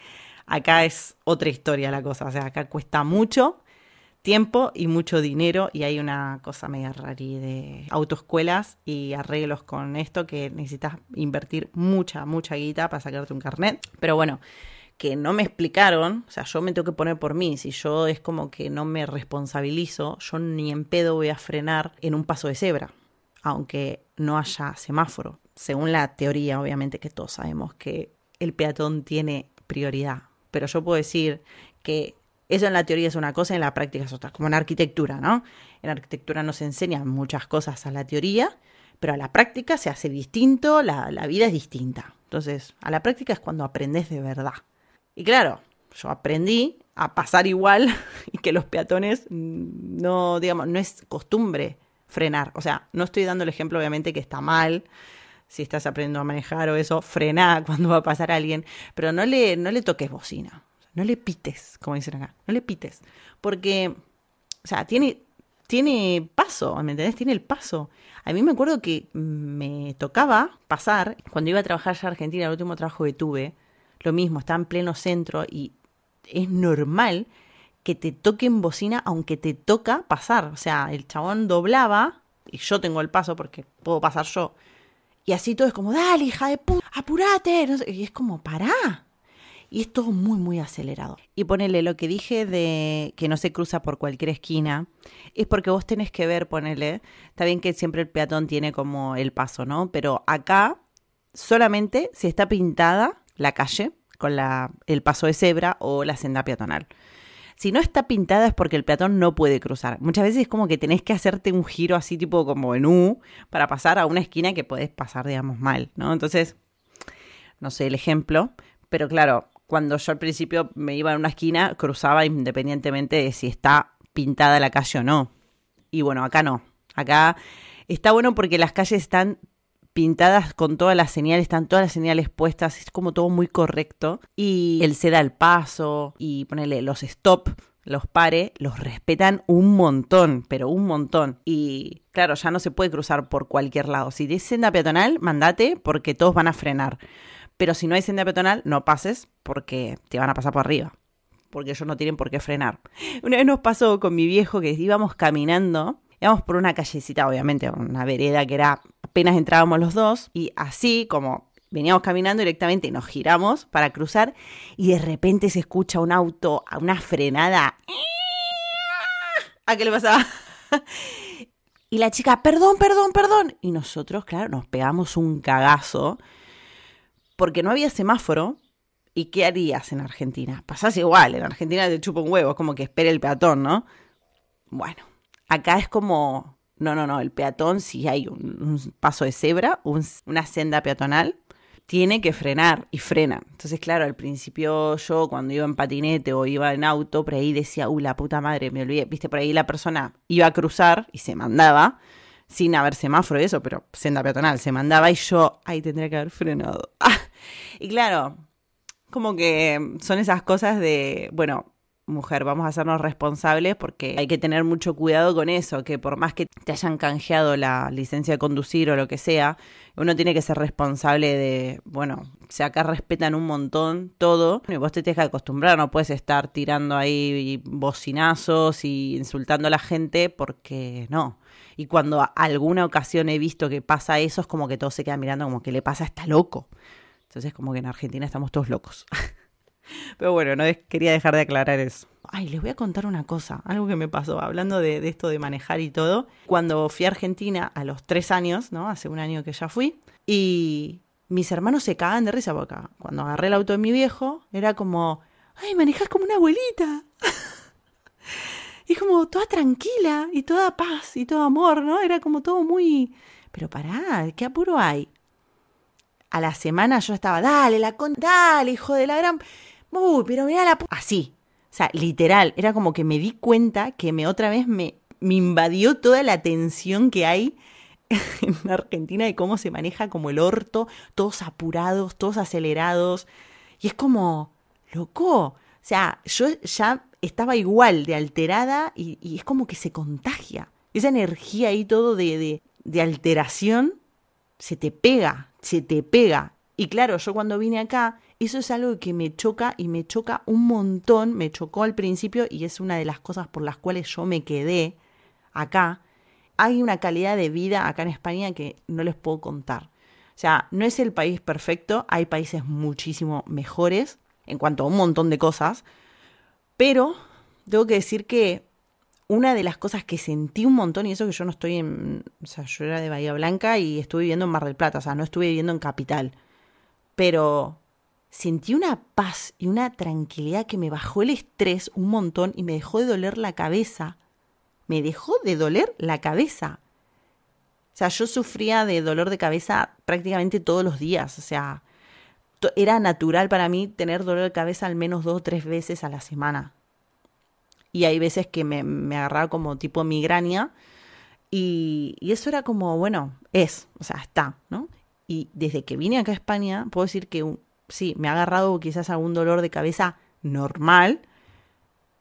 acá es otra historia la cosa, o sea, acá cuesta mucho, tiempo y mucho dinero y hay una cosa media rari de autoescuelas y arreglos con esto que necesitas invertir mucha, mucha guita para sacarte un carnet. Pero bueno, que no me explicaron, o sea, yo me tengo que poner por mí, si yo es como que no me responsabilizo, yo ni en pedo voy a frenar en un paso de cebra, aunque no haya semáforo. Según la teoría, obviamente que todos sabemos que el peatón tiene prioridad, pero yo puedo decir que eso en la teoría es una cosa, en la práctica es otra, como en arquitectura, ¿no? En arquitectura nos enseñan muchas cosas a la teoría, pero a la práctica se hace distinto, la, la vida es distinta. Entonces, a la práctica es cuando aprendes de verdad. Y claro, yo aprendí a pasar igual [laughs] y que los peatones no, digamos, no es costumbre frenar. O sea, no estoy dando el ejemplo, obviamente, que está mal. Si estás aprendiendo a manejar o eso, frena [laughs] cuando va a pasar alguien, pero no le, no le toques bocina no le pites, como dicen acá, no le pites, porque, o sea, tiene, tiene paso, ¿me entendés? Tiene el paso. A mí me acuerdo que me tocaba pasar, cuando iba a trabajar ya a Argentina, el último trabajo que tuve, lo mismo, estaba en pleno centro y es normal que te toquen bocina aunque te toca pasar. O sea, el chabón doblaba y yo tengo el paso porque puedo pasar yo. Y así todo es como, dale, hija de puta, apurate. y es como, pará. Y es todo muy, muy acelerado. Y ponele lo que dije de que no se cruza por cualquier esquina, es porque vos tenés que ver, ponele, está bien que siempre el peatón tiene como el paso, ¿no? Pero acá solamente si está pintada la calle, con la, el paso de cebra o la senda peatonal. Si no está pintada es porque el peatón no puede cruzar. Muchas veces es como que tenés que hacerte un giro así tipo como en U para pasar a una esquina que podés pasar, digamos, mal, ¿no? Entonces, no sé el ejemplo, pero claro, cuando yo al principio me iba a una esquina, cruzaba independientemente de si está pintada la calle o no. Y bueno, acá no. Acá está bueno porque las calles están pintadas con todas las señales, están todas las señales puestas, es como todo muy correcto. Y él se da el paso y ponele los stop, los pare, los respetan un montón, pero un montón. Y claro, ya no se puede cruzar por cualquier lado. Si es senda peatonal, mandate porque todos van a frenar. Pero si no hay senda peatonal, no pases porque te van a pasar por arriba. Porque ellos no tienen por qué frenar. Una vez nos pasó con mi viejo que íbamos caminando, íbamos por una callecita, obviamente, una vereda que era apenas entrábamos los dos, y así como veníamos caminando directamente nos giramos para cruzar, y de repente se escucha un auto, una frenada. ¿A qué le pasaba? [laughs] Y la chica, perdón, perdón, perdón. Y nosotros, claro, nos pegamos un cagazo porque no había semáforo. ¿Y qué harías en Argentina? Pasás igual, en Argentina te chupa un huevo, es como que espere el peatón, ¿no? Bueno, acá es como, no, no, no, el peatón, si hay un, paso de cebra, una senda peatonal, tiene que frenar y frena. Entonces, claro, al principio yo cuando iba en patinete o iba en auto, por ahí decía, uy, la puta madre, me olvidé. Viste, por ahí la persona iba a cruzar y se mandaba sin haber semáforo y eso, pero senda peatonal, se mandaba y yo, ahí tendría que haber frenado. [laughs] y claro, como que son esas cosas de, bueno, mujer, vamos a hacernos responsables porque hay que tener mucho cuidado con eso, que por más que te hayan canjeado la licencia de conducir o lo que sea, uno tiene que ser responsable de, bueno, si acá respetan un montón todo, y vos te tienes que acostumbrar, no puedes estar tirando ahí bocinazos y insultando a la gente porque no. Y cuando alguna ocasión he visto que pasa eso, es como que todos se quedan mirando como que le pasa, está loco. Entonces como que en Argentina estamos todos locos. [laughs] Pero bueno, no quería dejar de aclarar eso. Ay, les voy a contar una cosa, algo que me pasó, hablando de, esto de manejar y todo. Cuando fui a Argentina a los tres años, ¿no? Hace un año que ya fui, y mis hermanos se cagan de risa porque cuando agarré el auto de mi viejo, era como, ay, manejas como una abuelita. [laughs] y como toda tranquila y toda paz y todo amor, ¿no? Era como todo muy... Pero pará, ¿qué apuro hay? A la semana yo estaba, dale, la con... Dale, hijo de la gran... Uy, pero mira la... Así. O sea, literal, era como que me di cuenta que me otra vez me, me invadió toda la tensión que hay [laughs] en Argentina de cómo se maneja como el orto, todos apurados, todos acelerados. Y es como, loco. O sea, yo ya estaba igual de alterada y, es como que se contagia. Esa energía ahí todo de, de, de alteración se te pega, se te pega. Y claro, yo cuando vine acá, eso es algo que me choca y me choca un montón, me chocó al principio y es una de las cosas por las cuales yo me quedé acá. Hay una calidad de vida acá en España que no les puedo contar. O sea, no es el país perfecto, hay países muchísimo mejores en cuanto a un montón de cosas, pero tengo que decir que una de las cosas que sentí un montón, y eso que yo no estoy en, o sea, yo era de Bahía Blanca y estuve viviendo en Mar del Plata, o sea, no estuve viviendo en Capital, pero sentí una paz y una tranquilidad que me bajó el estrés un montón y me dejó de doler la cabeza. Me dejó de doler la cabeza. O sea, yo sufría de dolor de cabeza prácticamente todos los días. O sea, era natural para mí tener dolor de cabeza al menos dos o tres veces a la semana. Y hay veces que me, me agarraba como tipo migraña. Y, y, eso era como, bueno, es, o sea, está, ¿no? Y desde que vine acá a España, puedo decir que sí, me ha agarrado quizás algún dolor de cabeza normal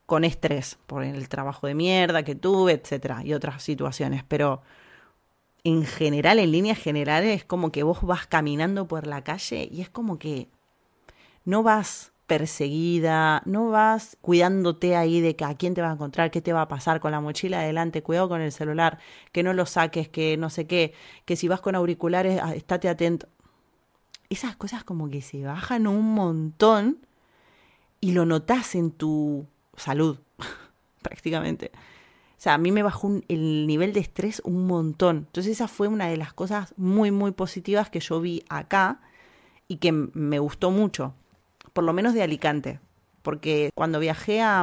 con estrés por el trabajo de mierda que tuve, etcétera, y otras situaciones, pero en general, en líneas generales, es como que vos vas caminando por la calle y es como que no vas perseguida, no vas cuidándote ahí de que a quién te va a encontrar, qué te va a pasar con la mochila adelante, cuidado con el celular, que no lo saques, que no sé qué, que si vas con auriculares, ah, estate atento esas cosas como que se bajan un montón y lo notas en tu salud, [laughs] prácticamente. Sea, a mí me bajó el nivel de estrés un montón. Entonces esa fue una de las cosas muy, muy positivas que yo vi acá y que me gustó mucho. por lo menos de Alicante, porque cuando viajé a,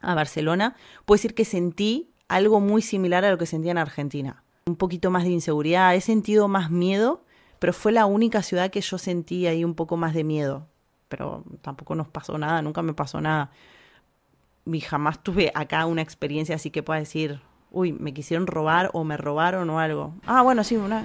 a Barcelona, puedo decir que sentí algo muy similar a lo que sentía en Argentina. Un poquito más de inseguridad, he sentido más miedo, pero fue la única ciudad que yo sentí ahí un poco más de miedo. Pero tampoco nos pasó nada, nunca me pasó nada. Y jamás tuve acá una experiencia así que pueda decir, uy, me quisieron robar o me robaron o algo. Ah, bueno, sí, una.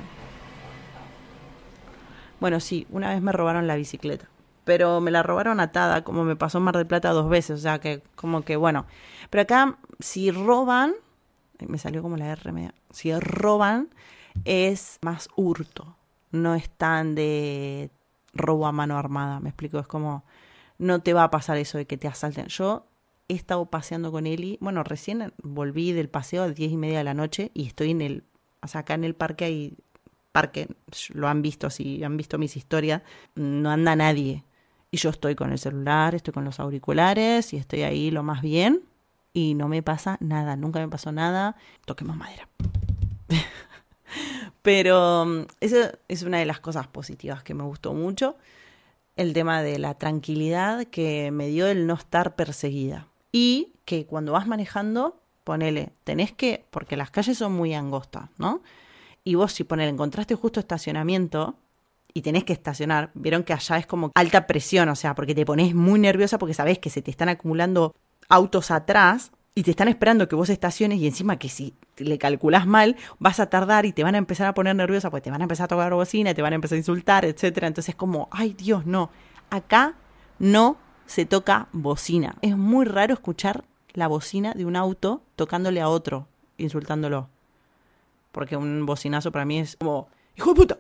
Bueno, sí, una vez me robaron la bicicleta. Pero me la robaron atada, como me pasó en Mar del Plata dos veces. O sea que, como que, bueno. Pero acá, si roban. Me salió como la R media. Si roban, es más hurto. No es tan de robo a mano armada. Me explico. Es como. No te va a pasar eso de que te asalten. Yo he estado paseando con Eli. Bueno, recién volví del paseo a las diez y media de la noche y estoy en el. O sea, acá en el parque hay. Parque, lo han visto, si han visto mis historias, no anda nadie. Y yo estoy con el celular, estoy con los auriculares y estoy ahí lo más bien. Y no me pasa nada, nunca me pasó nada. Toquemos madera. [laughs] Pero mm, eso es una de las cosas positivas que me gustó mucho. El tema de la tranquilidad que me dio el no estar perseguida. Y que cuando vas manejando, ponele, tenés que, porque las calles son muy angostas, ¿no? Y vos si ponele, encontraste justo estacionamiento y tenés que estacionar, vieron que allá es como alta presión, o sea, porque te pones muy nerviosa porque sabés que se te están acumulando autos atrás y te están esperando que vos estaciones y encima que si le calculás mal, vas a tardar y te van a empezar a poner nerviosa porque te van a empezar a tocar bocina, te van a empezar a insultar, etcétera. Entonces como, ay Dios, no. Acá no se toca bocina. Es muy raro escuchar la bocina de un auto tocándole a otro, insultándolo. Porque un bocinazo para mí es como, hijo de puta,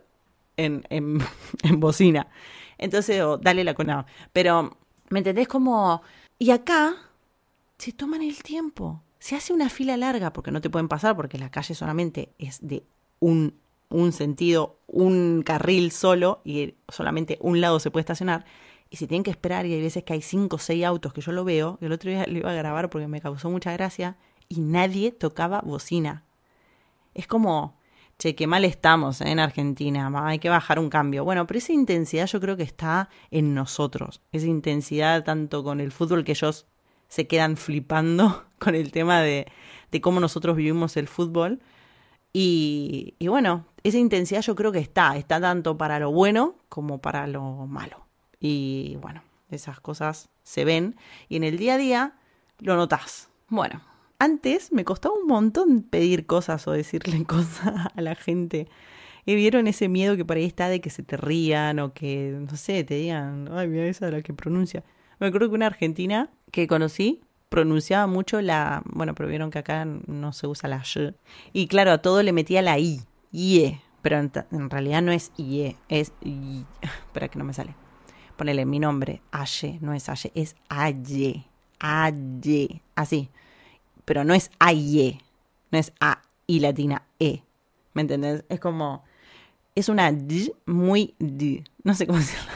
en, en, [laughs] en bocina. Entonces, o dale la conada. Pero, ¿me entendés? Como, y acá se toman el tiempo. Se hace una fila larga porque no te pueden pasar porque la calle solamente es de un, un sentido, un carril solo y solamente un lado se puede estacionar y se tienen que esperar y hay veces que hay cinco o seis autos que yo lo veo, el otro día lo iba a grabar porque me causó mucha gracia y nadie tocaba bocina. Es como, che, qué mal estamos ¿eh? en Argentina, hay que bajar un cambio. Bueno, pero esa intensidad yo creo que está en nosotros, esa intensidad tanto con el fútbol que ellos se quedan flipando [laughs] con el tema de, de cómo nosotros vivimos el fútbol. Y bueno, esa intensidad yo creo que está, está tanto para lo bueno como para lo malo. Y bueno, esas cosas se ven y en el día a día lo notas. Bueno, antes me costaba un montón pedir cosas o decirle [laughs] cosas a la gente. Y vieron ese miedo que por ahí está de que se te rían o que, no sé, te digan, ay, mira esa la que pronuncia. Me acuerdo que una argentina que conocí pronunciaba mucho la, bueno, pero vieron que acá no se usa la y. Y claro, a todo le metía la i, ie, pero en, en realidad no es ie, es i. [laughs] Espera que no me sale ponele mi nombre, Aye, no es Aye, es Aye, Aye, así. Pero no es Aye, no es A y latina E. ¿Me entendés? Es como, es una D muy D. No sé cómo [laughs] decirlo.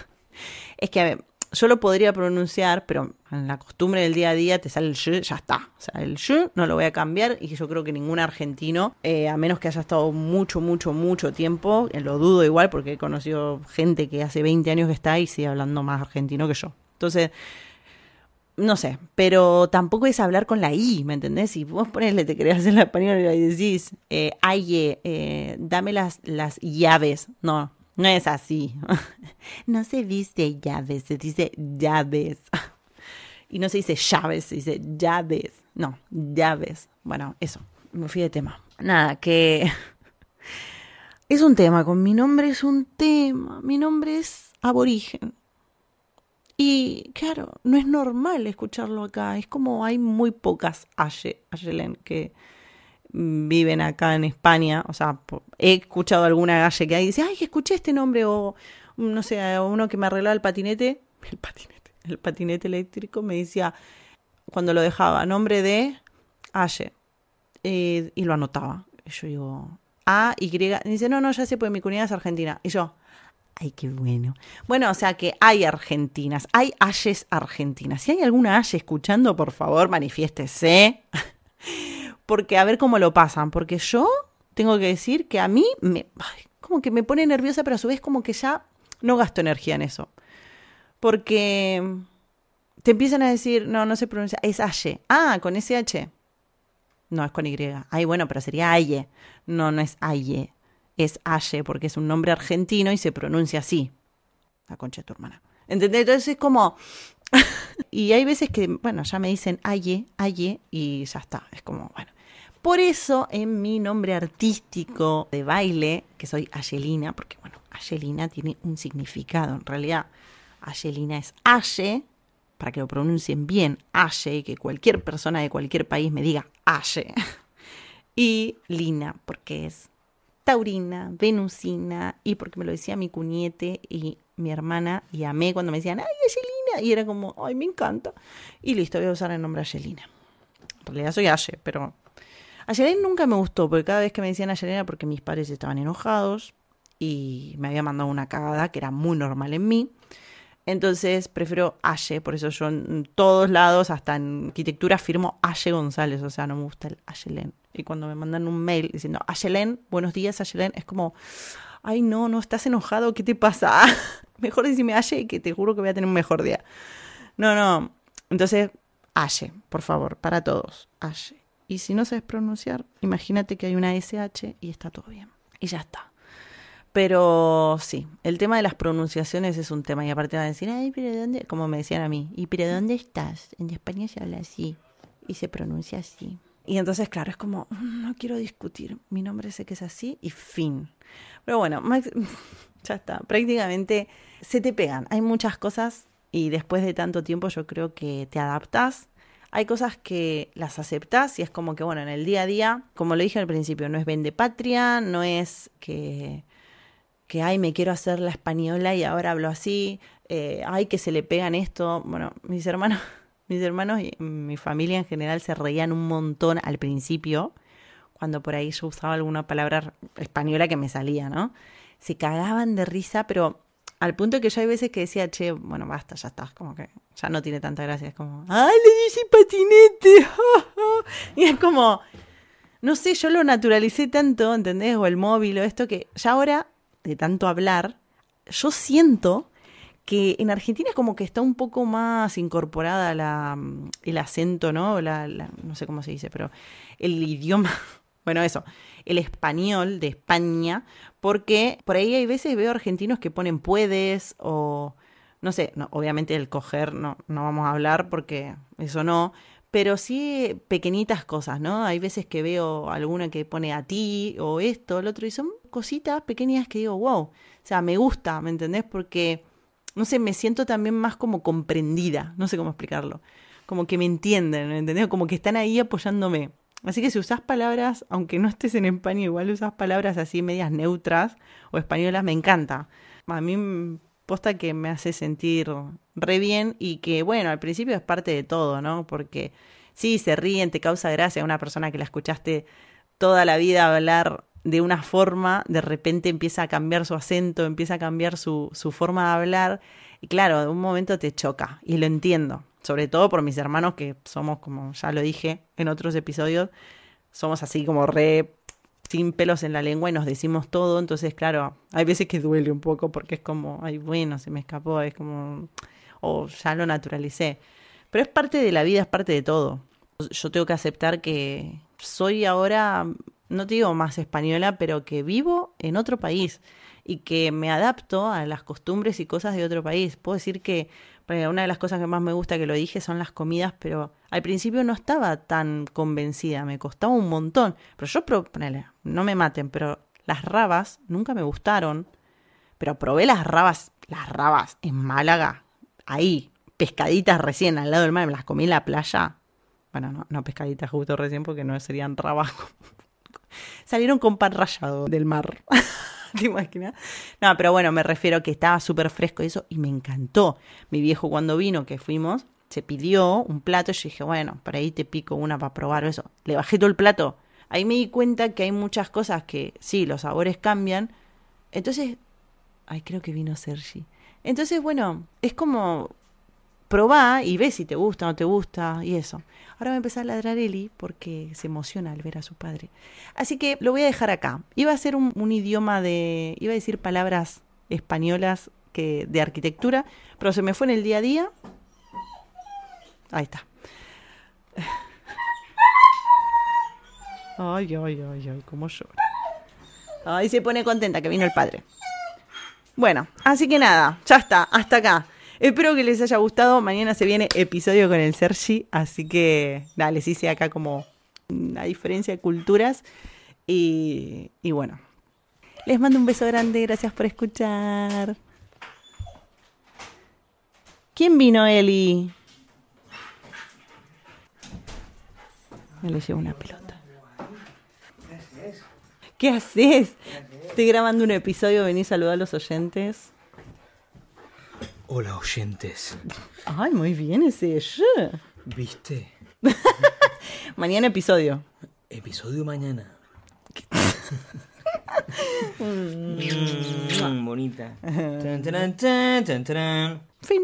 Es que, a ver, yo lo podría pronunciar, pero en la costumbre del día a día te sale el sh, ya está. O sea, el sh no lo voy a cambiar y yo creo que ningún argentino, eh, a menos que haya estado mucho, mucho, mucho tiempo, eh, lo dudo igual porque he conocido gente que hace 20 años que está y sigue hablando más argentino que yo. Entonces, no sé, pero tampoco es hablar con la I, ¿me entendés? Si vos ponele, te querés hacer la español y decís, eh, ay, eh, dame las, las llaves. No, no es así. [laughs] No se dice llaves, se dice llaves. [laughs] Y no se dice llaves, se dice llaves. No, llaves. Bueno, eso. Me fui de tema. Nada, que [laughs] es un tema. Con mi nombre es un tema. Mi nombre es aborigen. Y claro, no es normal escucharlo acá. Es como hay muy pocas Aye, Ayelen que viven acá en España, o sea, he escuchado alguna galle que hay y dice, ay, escuché este nombre, o no sé, uno que me arreglaba el patinete, [laughs] el patinete, el patinete eléctrico, me decía, cuando lo dejaba, nombre de Aye, eh, y lo anotaba. Y yo digo, A, Y, y dice, no, no, ya sé, pues mi comunidad es argentina. Y yo, ay, qué bueno. Bueno, o sea que hay argentinas, hay Ayes argentinas. Si hay alguna Aye escuchando, por favor, manifiéstese. [laughs] porque a ver cómo lo pasan, porque yo tengo que decir que a mí me, como que me pone nerviosa, pero a su vez como que ya no gasto energía en eso. Porque te empiezan a decir, no, no se pronuncia, es Aye. Ah, con SH. No, es con Y. Ay, bueno, pero sería Aye. No, no es Aye. Es Aye porque es un nombre argentino y se pronuncia así. La concha de tu hermana. ¿Entendés? Entonces es como... [laughs] y hay veces que, bueno, ya me dicen Aye, Aye y ya está. Es como, bueno. Por eso en mi nombre artístico de baile, que soy Ayelina, porque bueno, Ayelina tiene un significado. En realidad, Ayelina es Aye, para que lo pronuncien bien, Aye, y que cualquier persona de cualquier país me diga Aye. [laughs] Y Lina, porque es taurina, venusina, y porque me lo decía mi cuñete y mi hermana, y amé cuando me decían, ay, Ayelina, y era como, ay, me encanta. Y listo, voy a usar el nombre Ayelina. En realidad soy Aye, pero Ayelina nunca me gustó, porque cada vez que me decían Ayelina porque mis padres estaban enojados y me había mandado una cagada que era muy normal en mí. Entonces prefiero Aye, por eso yo en todos lados, hasta en arquitectura, firmo Aye González, o sea, no me gusta el Ayelen. Y cuando me mandan un mail diciendo Ayelen, buenos días Ayelen, es como, ay no, no, estás enojado, ¿qué te pasa? [laughs] mejor decime Aye que te juro que voy a tener un mejor día. No, no, entonces Aye, por favor, para todos, Aye. Y si no sabes pronunciar, imagínate que hay una SH y está todo bien. Y ya está. Pero sí, el tema de las pronunciaciones es un tema. Y aparte van a decir, ay, pero ¿dónde? Como me decían a mí, ¿y pero dónde estás? En España se habla así y se pronuncia así. Y entonces, claro, es como, mm, no quiero discutir. Mi nombre sé que es así y fin. Pero bueno, [laughs] ya está. Prácticamente se te pegan. Hay muchas cosas y después de tanto tiempo yo creo que te adaptas. Hay cosas que las aceptas y es como que, bueno, en el día a día, como lo dije al principio, no es vende patria, no es que que, ay, me quiero hacer la española y ahora hablo así, eh, ay, que se le pegan esto. Bueno, mis hermanos, [laughs] mis hermanos y mi familia en general se reían un montón al principio, cuando por ahí yo usaba alguna palabra española que me salía, ¿no? Se cagaban de risa, pero al punto que yo hay veces que decía, che, bueno, basta, ya está, como que ya no tiene tanta gracia, es como, ay, le dije patinete, [laughs] y es como, no sé, yo lo naturalicé tanto, ¿entendés? O el móvil o esto, que ya ahora de tanto hablar, yo siento que en Argentina es como que está un poco más incorporada la, el acento, ¿no? La, no sé cómo se dice, pero el idioma, [laughs] bueno, eso, el español de España, porque por ahí hay veces veo argentinos que ponen puedes o, no sé, no, obviamente el coger no, no vamos a hablar porque eso no, pero sí pequeñitas cosas, ¿no? Hay veces que veo alguna que pone a ti o esto, el otro, y son cositas pequeñas que digo, wow, o sea, me gusta, ¿me entendés? Porque, no sé, me siento también más como comprendida, no sé cómo explicarlo, como que me entienden, ¿me entendés? Como que están ahí apoyándome. Así que si usás palabras, aunque no estés en España, igual usás palabras así medias neutras o españolas, me encanta. A mí posta que me hace sentir re bien y que, bueno, al principio es parte de todo, ¿no? Porque sí, se ríen, te causa gracia una persona que la escuchaste toda la vida hablar de una forma, de repente empieza a cambiar su acento, empieza a cambiar su, su forma de hablar y claro, de un momento te choca y lo entiendo, sobre todo por mis hermanos que somos, como ya lo dije en otros episodios, somos así como re sin pelos en la lengua y nos decimos todo, entonces claro, hay veces que duele un poco porque es como, ay, bueno, se me escapó, es como, o ya lo naturalicé. Pero es parte de la vida, es parte de todo. Yo tengo que aceptar que soy ahora, no te digo más española, pero que vivo en otro país y que me adapto a las costumbres y cosas de otro país. Puedo decir que una de las cosas que más me gusta que lo dije son las comidas, pero al principio no estaba tan convencida, me costaba un montón. Pero yo, ponele, no me maten, pero las rabas nunca me gustaron. Pero probé las rabas, las rabas en Málaga, ahí, pescaditas recién al lado del mar, me las comí en la playa. Bueno, no, no pescaditas justo recién porque no serían rabas. [laughs] Salieron con pan rallado del mar. [laughs] [laughs] No, pero bueno, me refiero que estaba súper fresco eso y me encantó. Mi viejo cuando vino, que fuimos, se pidió un plato y yo dije, bueno, por ahí te pico una para probar eso. Le bajé todo el plato. Ahí me di cuenta que hay muchas cosas que sí, los sabores cambian. Entonces, ay, creo que vino Sergi. Entonces, bueno, es como probá y ve si te gusta o no te gusta y eso. Ahora va a empezar a ladrar Eli porque se emociona al ver a su padre. Así que lo voy a dejar acá. Iba a ser un, idioma de. iba a decir palabras españolas que de arquitectura, pero se me fue en el día a día. Ahí está. Ay, ay, ay, ay, cómo llora. Ay, se pone contenta que vino el padre. Bueno, así que nada, ya está, hasta acá. Espero que les haya gustado. Mañana se viene episodio con el Sergi, así que nada, les hice acá como una diferencia de culturas. Y, bueno, les mando un beso grande, gracias por escuchar. ¿Quién vino, Eli? Me le llevo una pelota. ¿Qué haces? Estoy grabando un episodio, vení a saludar a los oyentes. Hola oyentes. Ay, muy bien ese. ¿Viste? [laughs] Mañana episodio. Episodio mañana. [laughs] Mm, bonita. Tan, tan, tan. Fin.